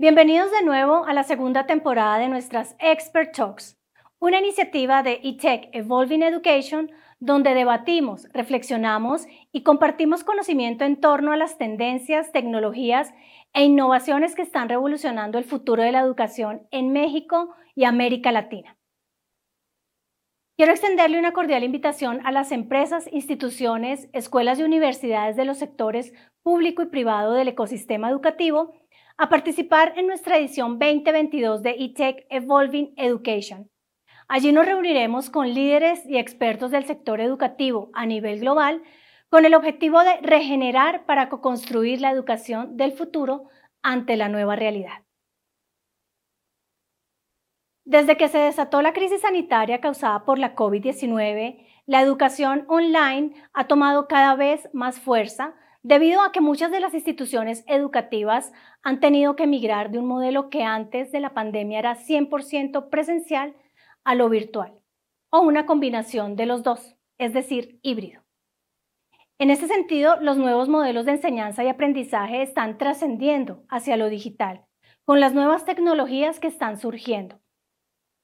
Bienvenidos de nuevo a la segunda temporada de nuestras Expert Talks, una iniciativa de eTech Evolving Education donde debatimos, reflexionamos y compartimos conocimiento en torno a las tendencias, tecnologías e innovaciones que están revolucionando el futuro de la educación en México y América Latina. Quiero extenderle una cordial invitación a las empresas, instituciones, escuelas y universidades de los sectores público y privado del ecosistema educativo a participar en nuestra edición 2022 de eTech Evolving Education. Allí nos reuniremos con líderes y expertos del sector educativo a nivel global con el objetivo de regenerar para co-construir la educación del futuro ante la nueva realidad. Desde que se desató la crisis sanitaria causada por la COVID-19, la educación online ha tomado cada vez más fuerza debido a que muchas de las instituciones educativas han tenido que migrar de un modelo que antes de la pandemia era 100% presencial a lo virtual, o una combinación de los dos, es decir, híbrido. En este sentido, los nuevos modelos de enseñanza y aprendizaje están trascendiendo hacia lo digital, con las nuevas tecnologías que están surgiendo.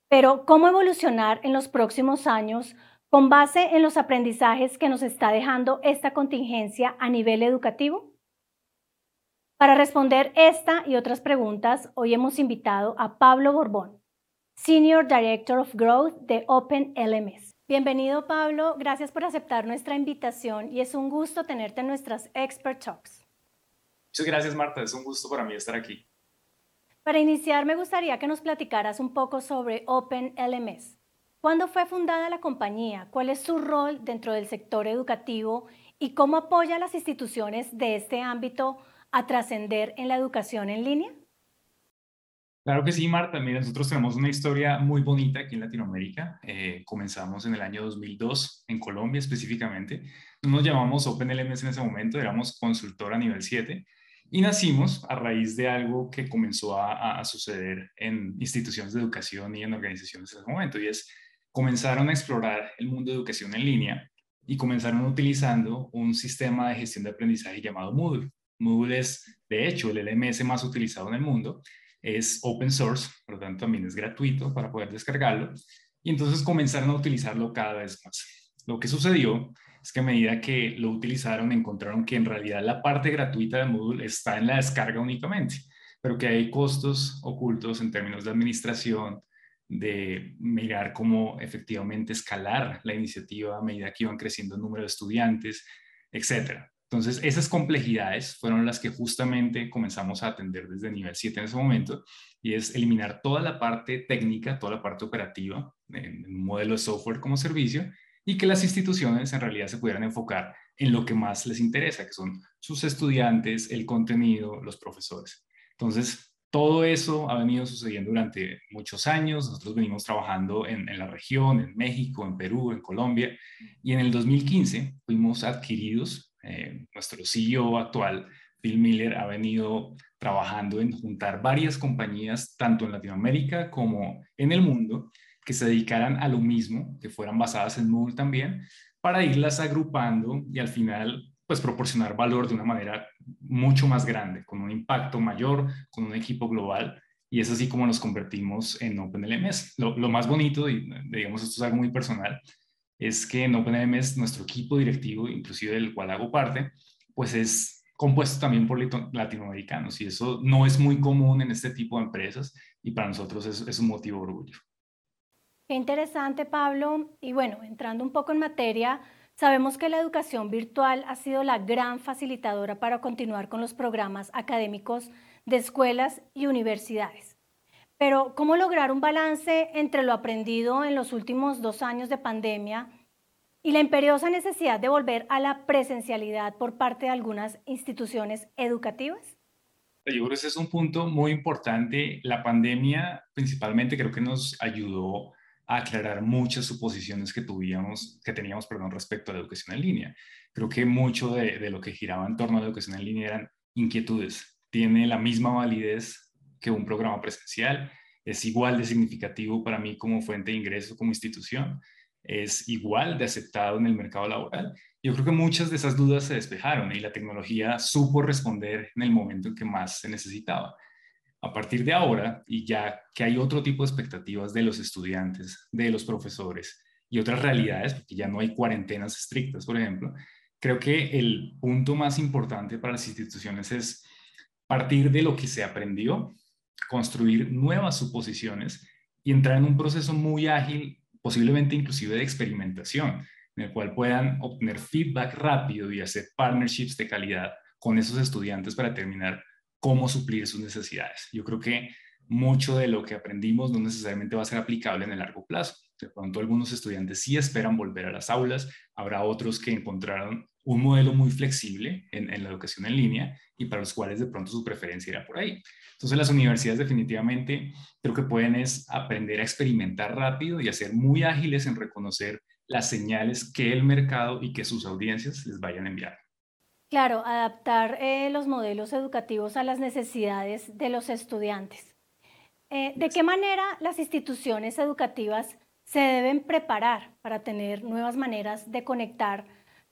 Pero, ¿cómo evolucionar en los próximos años con base en los aprendizajes que nos está dejando esta contingencia a nivel educativo? Para responder esta y otras preguntas, hoy hemos invitado a Pablo Borbón, Senior Director of Growth de Open LMS. Bienvenido Pablo, gracias por aceptar nuestra invitación y es un gusto tenerte en nuestras Expert Talks. Muchas gracias Marta, es un gusto para mí estar aquí. Para iniciar, me gustaría que nos platicaras un poco sobre Open LMS. ¿Cuándo fue fundada la compañía? ¿Cuál es su rol dentro del sector educativo? ¿Y cómo apoya a las instituciones de este ámbito a trascender en la educación en línea? Claro que sí, Marta. Mira, nosotros tenemos una historia muy bonita aquí en Latinoamérica. Eh, comenzamos en el año 2002, en Colombia específicamente. Nos llamamos OpenLMS en ese momento, éramos consultor a nivel 7 y nacimos a raíz de algo que comenzó a, a suceder en instituciones de educación y en organizaciones en ese momento, y es comenzaron a explorar el mundo de educación en línea y comenzaron utilizando un sistema de gestión de aprendizaje llamado Moodle. Moodle es, de hecho, el LMS más utilizado en el mundo, es open source, por lo tanto también es gratuito para poder descargarlo, y entonces comenzaron a utilizarlo cada vez más. Lo que sucedió es que a medida que lo utilizaron, encontraron que en realidad la parte gratuita de Moodle está en la descarga únicamente, pero que hay costos ocultos en términos de administración, de mirar cómo efectivamente escalar la iniciativa a medida que iban creciendo el número de estudiantes, etcétera. Entonces, esas complejidades fueron las que justamente comenzamos a atender desde nivel 7 en ese momento, y es eliminar toda la parte técnica, toda la parte operativa en un modelo de software como servicio, y que las instituciones en realidad se pudieran enfocar en lo que más les interesa, que son sus estudiantes, el contenido, los profesores. Entonces, todo eso ha venido sucediendo durante muchos años. Nosotros venimos trabajando en, la región, en México, en Perú, en Colombia. Y en el 2015 fuimos adquiridos. Eh, nuestro CEO actual, Phil Miller, ha venido trabajando en juntar varias compañías, tanto en Latinoamérica como en el mundo, que se dedicaran a lo mismo, que fueran basadas en Moodle también, para irlas agrupando y al final pues proporcionar valor de una manera mucho más grande, con un impacto mayor, con un equipo global. Y es así como nos convertimos en OpenLMS. Lo, lo más bonito, y digamos esto es algo muy personal, es que en OpenLMS nuestro equipo directivo, inclusive del cual hago parte, pues es compuesto también por latinoamericanos y eso no es muy común en este tipo de empresas y para nosotros es, es un motivo de orgullo. Qué interesante, Pablo. Y bueno, entrando un poco en materia, Sabemos que la educación virtual ha sido la gran facilitadora para continuar con los programas académicos de escuelas y universidades. Pero, ¿cómo lograr un balance entre lo aprendido en los últimos dos años de pandemia y la imperiosa necesidad de volver a la presencialidad por parte de algunas instituciones educativas? Yo creo que ese es un punto muy importante. La pandemia principalmente creo que nos ayudó a aclarar muchas suposiciones que, tuvíamos, que teníamos perdón, respecto a la educación en línea. Creo que mucho de, de lo que giraba en torno a la educación en línea eran inquietudes. Tiene la misma validez que un programa presencial, es igual de significativo para mí como fuente de ingreso, como institución, es igual de aceptado en el mercado laboral. Yo creo que muchas de esas dudas se despejaron y la tecnología supo responder en el momento en que más se necesitaba. A partir de ahora, y ya que hay otro tipo de expectativas de los estudiantes, de los profesores y otras realidades, porque ya no hay cuarentenas estrictas, por ejemplo, creo que el punto más importante para las instituciones es partir de lo que se aprendió, construir nuevas suposiciones y entrar en un proceso muy ágil, posiblemente inclusive de experimentación, en el cual puedan obtener feedback rápido y hacer partnerships de calidad con esos estudiantes para determinar cómo suplir sus necesidades. Yo creo que mucho de lo que aprendimos no necesariamente va a ser aplicable en el largo plazo. De pronto algunos estudiantes sí esperan volver a las aulas, habrá otros que encontraron un modelo muy flexible en, la educación en línea y para los cuales de pronto su preferencia era por ahí. Entonces las universidades definitivamente creo que pueden es aprender a experimentar rápido y a ser muy ágiles en reconocer las señales que el mercado y que sus audiencias les vayan a enviar. Claro, adaptar eh, los modelos educativos a las necesidades de los estudiantes. Eh, ¿De qué manera las instituciones educativas se deben preparar para tener nuevas maneras de conectar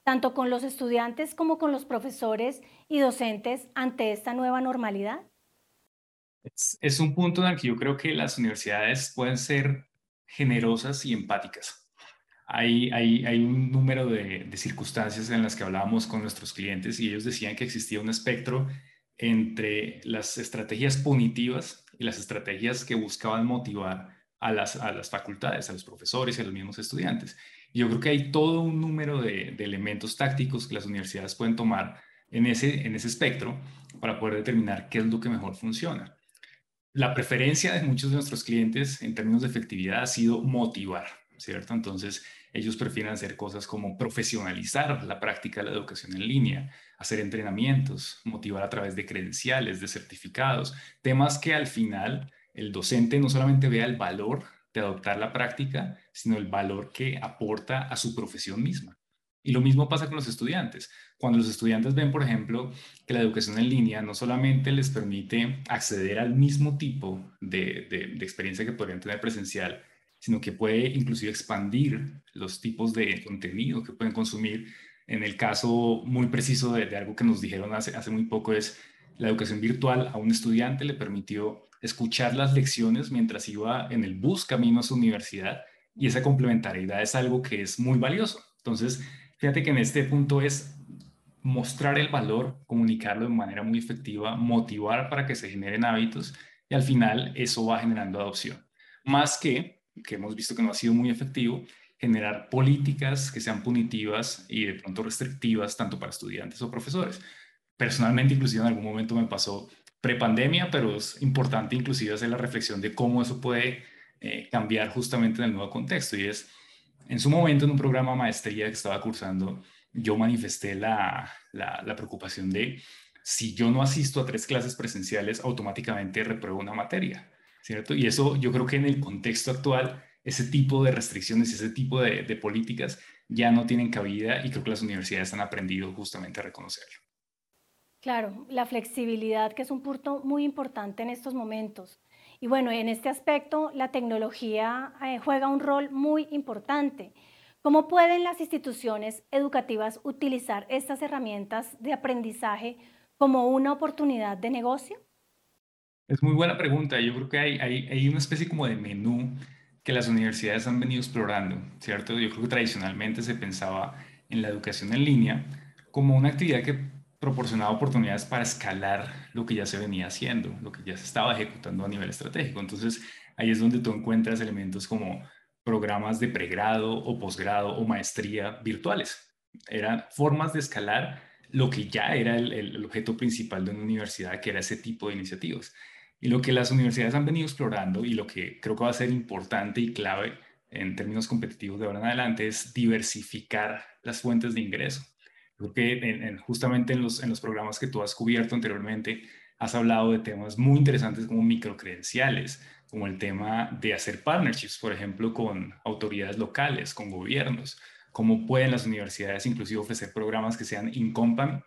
tanto con los estudiantes como con los profesores y docentes ante esta nueva normalidad? Es, un punto en el que yo creo que las universidades pueden ser generosas y empáticas. Hay, un número de, circunstancias en las que hablábamos con nuestros clientes y ellos decían que existía un espectro entre las estrategias punitivas y las estrategias que buscaban motivar a las, a las facultades, a los profesores y a los mismos estudiantes. Yo creo que hay todo un número de, elementos tácticos que las universidades pueden tomar en ese, en ese espectro para poder determinar qué es lo que mejor funciona. La preferencia de muchos de nuestros clientes en términos de efectividad ha sido motivar, ¿cierto? Entonces, ellos prefieren hacer cosas como profesionalizar la práctica de la educación en línea, hacer entrenamientos, motivar a través de credenciales, de certificados, temas que al final el docente no solamente vea el valor de adoptar la práctica, sino el valor que aporta a su profesión misma. Y lo mismo pasa con los estudiantes. Cuando los estudiantes ven, por ejemplo, que la educación en línea no solamente les permite acceder al mismo tipo de, experiencia que podrían tener presencial, sino que puede inclusive expandir los tipos de contenido que pueden consumir. En el caso muy preciso de, algo que nos dijeron hace, hace muy poco es la educación virtual a un estudiante le permitió escuchar las lecciones mientras iba en el bus camino a su universidad y esa complementariedad es algo que es muy valioso. Entonces, fíjate que en este punto es mostrar el valor, comunicarlo de manera muy efectiva, motivar para que se generen hábitos y al final eso va generando adopción. Más que, que hemos visto que no ha sido muy efectivo, generar políticas que sean punitivas y de pronto restrictivas tanto para estudiantes o profesores. Personalmente, inclusive en algún momento me pasó prepandemia, pero es importante inclusive hacer la reflexión de cómo eso puede eh, cambiar justamente en el nuevo contexto. Y es, en su momento, en un programa maestría que estaba cursando, yo manifesté la, la, preocupación de si yo no asisto a tres clases presenciales, automáticamente repruebo una materia, ¿cierto? Y eso yo creo que en el contexto actual, ese tipo de restricciones, ese tipo de, de políticas ya no tienen cabida y creo que las universidades han aprendido justamente a reconocerlo. Claro, la flexibilidad, que es un punto muy importante en estos momentos. Y bueno, en este aspecto, la tecnología eh, juega un rol muy importante. ¿Cómo pueden las instituciones educativas utilizar estas herramientas de aprendizaje como una oportunidad de negocio? Es muy buena pregunta. Yo creo que hay, hay, hay una especie como de menú que las universidades han venido explorando, ¿cierto? Yo creo que tradicionalmente se pensaba en la educación en línea como una actividad que proporcionaba oportunidades para escalar lo que ya se venía haciendo, lo que ya se estaba ejecutando a nivel estratégico. Entonces, ahí es donde tú encuentras elementos como programas de pregrado o posgrado o maestría virtuales. Eran formas de escalar lo que ya era el, objeto principal de una universidad, que era ese tipo de iniciativas. Y lo que las universidades han venido explorando y lo que creo que va a ser importante y clave en términos competitivos de ahora en adelante es diversificar las fuentes de ingreso. Creo que justamente en los, en los programas que tú has cubierto anteriormente, has hablado de temas muy interesantes como microcredenciales, como el tema de hacer partnerships, por ejemplo, con autoridades locales, con gobiernos, cómo pueden las universidades inclusive ofrecer programas que sean in company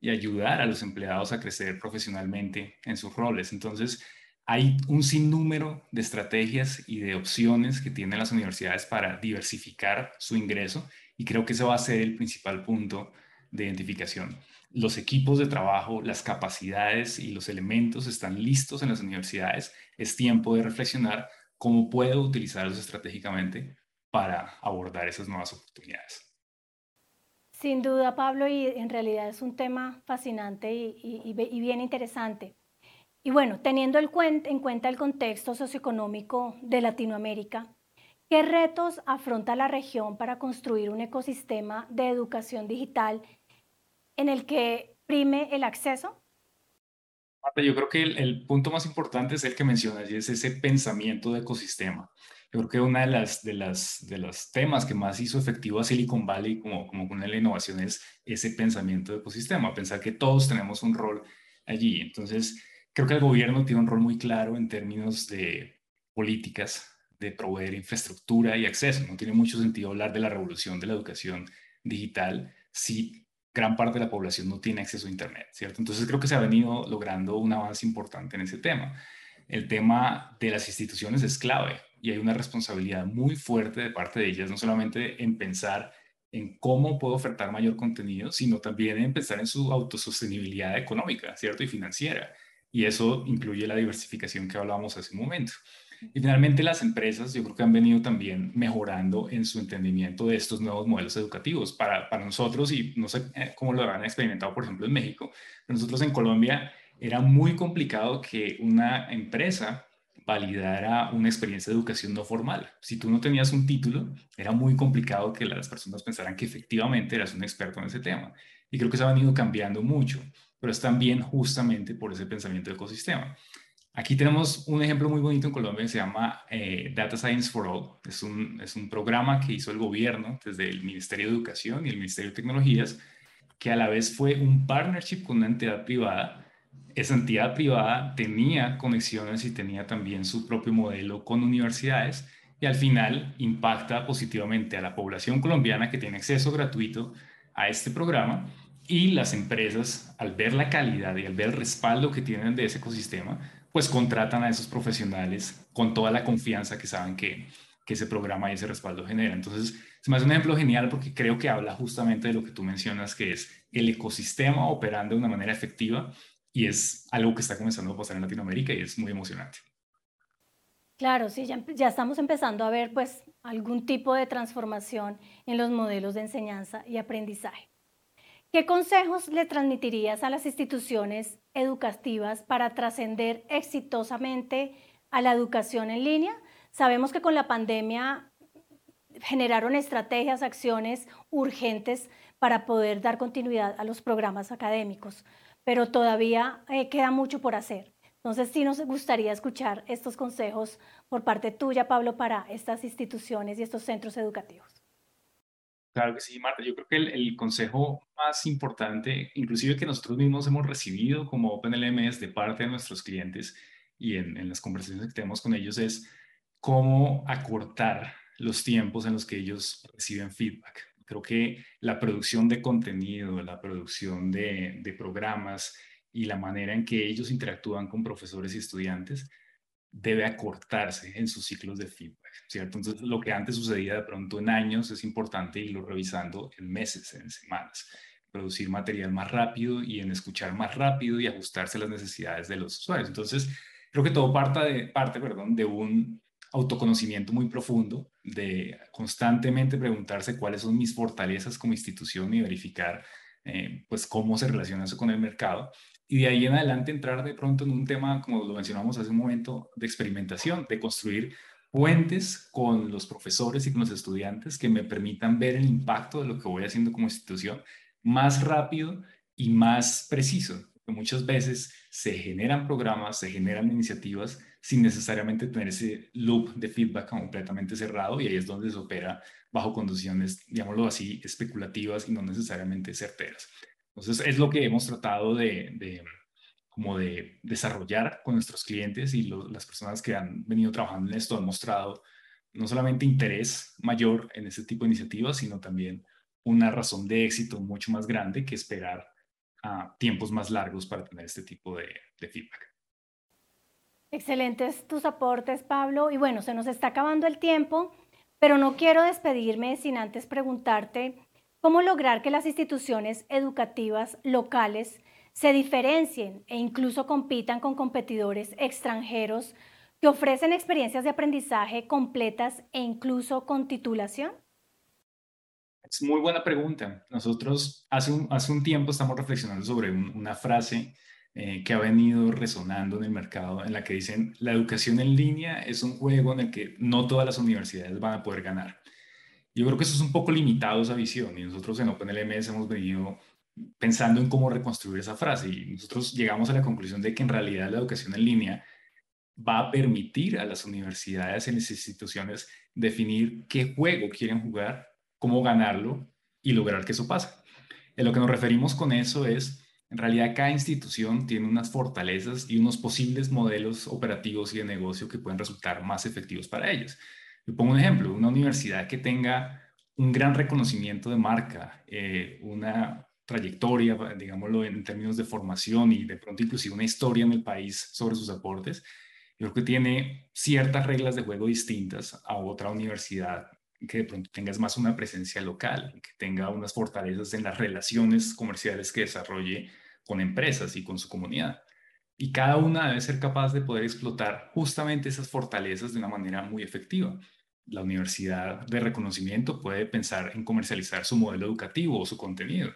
y ayudar a los empleados a crecer profesionalmente en sus roles. Entonces, hay un sinnúmero de estrategias y de opciones que tienen las universidades para diversificar su ingreso y creo que ese va a ser el principal punto de identificación. los equipos de trabajo, las capacidades y los elementos están listos en las universidades, es tiempo de reflexionar cómo puedo utilizarlos estratégicamente para abordar esas nuevas oportunidades. Sin duda, Pablo, y en realidad es un tema fascinante y, bien interesante. Y bueno, teniendo en cuenta el contexto socioeconómico de Latinoamérica, ¿qué retos afronta la región para construir un ecosistema de educación digital en el que prime el acceso? Marta, yo creo que el, punto más importante es el que mencionas y es ese pensamiento de ecosistema. Yo creo que uno de las, de, las, de los temas que más hizo efectivo a Silicon Valley como, como una de la innovación es ese pensamiento de ecosistema, pensar que todos tenemos un rol allí. Entonces, creo que el gobierno tiene un rol muy claro en términos de políticas, de proveer infraestructura y acceso. No tiene mucho sentido hablar de la revolución de la educación digital si gran parte de la población no tiene acceso a Internet, ¿cierto? Entonces creo que se ha venido logrando un avance importante en ese tema. El tema de las instituciones es clave y hay una responsabilidad muy fuerte de parte de ellas, no solamente en pensar en cómo puedo ofertar mayor contenido, sino también en pensar en su autosostenibilidad económica, ¿cierto? Y financiera. Y eso incluye la diversificación que hablábamos hace un momento. Y finalmente las empresas yo creo que han venido también mejorando en su entendimiento de estos nuevos modelos educativos. Para, para nosotros, y no sé eh, cómo lo habrán experimentado, por ejemplo, en México, nosotros en Colombia era muy complicado que una empresa validara una experiencia de educación no formal. Si tú no tenías un título, era muy complicado que las personas pensaran que efectivamente eras un experto en ese tema. Y creo que se ha venido cambiando mucho, pero es también justamente por ese pensamiento de ecosistema. Aquí tenemos un ejemplo muy bonito en Colombia que se llama eh, Data Science for All. Es un, es un programa que hizo el gobierno desde el Ministerio de Educación y el Ministerio de Tecnologías, que a la vez fue un partnership con una entidad privada. Esa entidad privada tenía conexiones y tenía también su propio modelo con universidades y al final impacta positivamente a la población colombiana que tiene acceso gratuito a este programa y las empresas, al ver la calidad y al ver el respaldo que tienen de ese ecosistema, pues contratan a esos profesionales con toda la confianza que saben que, que ese programa y ese respaldo genera. Entonces, se me un ejemplo genial porque creo que habla justamente de lo que tú mencionas, que es el ecosistema operando de una manera efectiva y es algo que está comenzando a pasar en Latinoamérica y es muy emocionante. Claro, sí, ya, ya, estamos empezando a ver pues algún tipo de transformación en los modelos de enseñanza y aprendizaje. ¿Qué consejos le transmitirías a las instituciones educativas para trascender exitosamente a la educación en línea? Sabemos que con la pandemia generaron estrategias, acciones urgentes para poder dar continuidad a los programas académicos, pero todavía eh, queda mucho por hacer. Entonces, sí nos gustaría escuchar estos consejos por parte tuya, Pablo, para estas instituciones y estos centros educativos. Claro que sí, Marta. Yo creo que el, consejo más importante, inclusive que nosotros mismos hemos recibido como OpenLMS de parte de nuestros clientes y en, en las conversaciones que tenemos con ellos es cómo acortar los tiempos en los que ellos reciben feedback. Creo que la producción de contenido, la producción de, programas y la manera en que ellos interactúan con profesores y estudiantes debe acortarse en sus ciclos de feedback, ¿cierto? Entonces, lo que antes sucedía de pronto en años es importante irlo revisando en meses, en semanas. Producir material más rápido y en escuchar más rápido y ajustarse a las necesidades de los usuarios. Entonces, creo que todo parte de, parte, perdón, de un autoconocimiento muy profundo, de constantemente preguntarse cuáles son mis fortalezas como institución y verificar eh, pues cómo se relaciona eso con el mercado y de ahí en adelante entrar de pronto en un tema, como lo mencionamos hace un momento, de experimentación, de construir puentes con los profesores y con los estudiantes que me permitan ver el impacto de lo que voy haciendo como institución más rápido y más preciso. Muchas veces se generan programas, se generan iniciativas sin necesariamente tener ese loop de feedback completamente cerrado y ahí es donde se opera bajo condiciones, digámoslo así, especulativas y no necesariamente certeras. Entonces, es lo que hemos tratado de, como de desarrollar con nuestros clientes y las personas que han venido trabajando en esto han mostrado no solamente interés mayor en este tipo de iniciativas, sino también una razón de éxito mucho más grande que esperar a tiempos más largos para tener este tipo de, de feedback. Excelentes tus aportes, Pablo. Y bueno, se nos está acabando el tiempo, pero no quiero despedirme sin antes preguntarte cómo lograr que las instituciones educativas locales se diferencien e incluso compitan con competidores extranjeros que ofrecen experiencias de aprendizaje completas e incluso con titulación? Es muy buena pregunta. Nosotros hace un, tiempo estamos reflexionando sobre una frase eh, que ha venido resonando en el mercado, en la que dicen, la educación en línea es un juego en el que no todas las universidades van a poder ganar. Yo creo que eso es un poco limitado esa visión y nosotros en OpenLMS hemos venido pensando en cómo reconstruir esa frase y nosotros llegamos a la conclusión de que en realidad la educación en línea va a permitir a las universidades y las instituciones definir qué juego quieren jugar, cómo ganarlo y lograr que eso pase. En lo que nos referimos con eso es en realidad, cada institución tiene unas fortalezas y unos posibles modelos operativos y de negocio que pueden resultar más efectivos para ellos. Yo pongo un ejemplo, una universidad que tenga un gran reconocimiento de marca, eh, una trayectoria, digámoslo, en términos de formación y de pronto inclusive una historia en el país sobre sus aportes, yo creo que tiene ciertas reglas de juego distintas a otra universidad que de pronto tengas más una presencia local, que tenga unas fortalezas en las relaciones comerciales que desarrolle con empresas y con su comunidad. Y cada una debe ser capaz de poder explotar justamente esas fortalezas de una manera muy efectiva. La universidad de reconocimiento puede pensar en comercializar su modelo educativo o su contenido.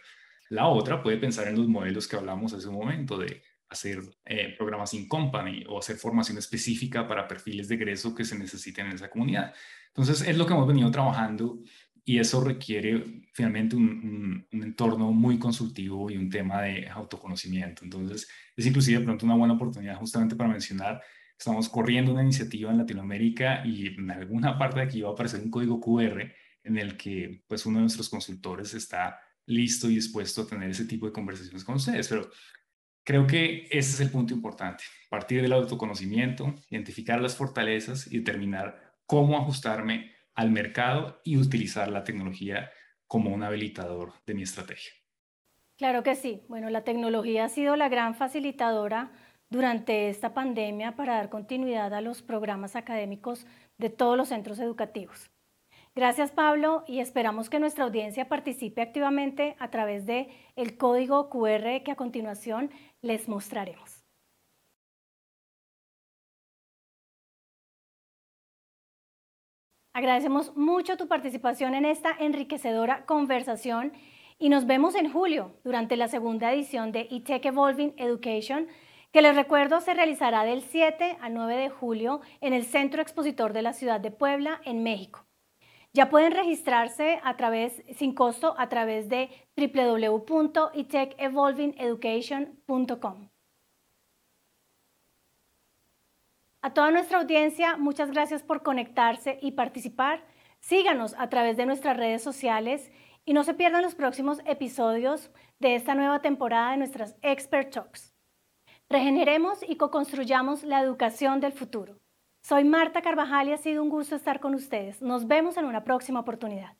La otra puede pensar en los modelos que hablamos hace un momento de hacer eh, programas in company o hacer formación específica para perfiles de egreso que se necesiten en esa comunidad. Entonces, es lo que hemos venido trabajando y eso requiere finalmente un, entorno muy consultivo y un tema de autoconocimiento. Entonces, es inclusive de pronto una buena oportunidad justamente para mencionar, estamos corriendo una iniciativa en Latinoamérica y en alguna parte de aquí va a aparecer un código QR en el que pues uno de nuestros consultores está listo y dispuesto a tener ese tipo de conversaciones con ustedes. Pero creo que ese es el punto importante, partir del autoconocimiento, identificar las fortalezas y determinar cómo ajustarme al mercado y utilizar la tecnología como un habilitador de mi estrategia. Claro que sí. Bueno, la tecnología ha sido la gran facilitadora durante esta pandemia para dar continuidad a los programas académicos de todos los centros educativos. Gracias Pablo y esperamos que nuestra audiencia participe activamente a través de el código QR que a continuación les mostraremos. Agradecemos mucho tu participación en esta enriquecedora conversación y nos vemos en julio durante la segunda edición de eTech Evolving Education, que les recuerdo se realizará del 7 al 9 de julio en el Centro Expositor de la Ciudad de Puebla, en México. Ya pueden registrarse a través, sin costo a través de www.etechevolvingeducation.com. A toda nuestra audiencia, muchas gracias por conectarse y participar. Síganos a través de nuestras redes sociales y no se pierdan los próximos episodios de esta nueva temporada de nuestras Expert Talks. Regeneremos y co-construyamos la educación del futuro. Soy Marta Carvajal y ha sido un gusto estar con ustedes. Nos vemos en una próxima oportunidad.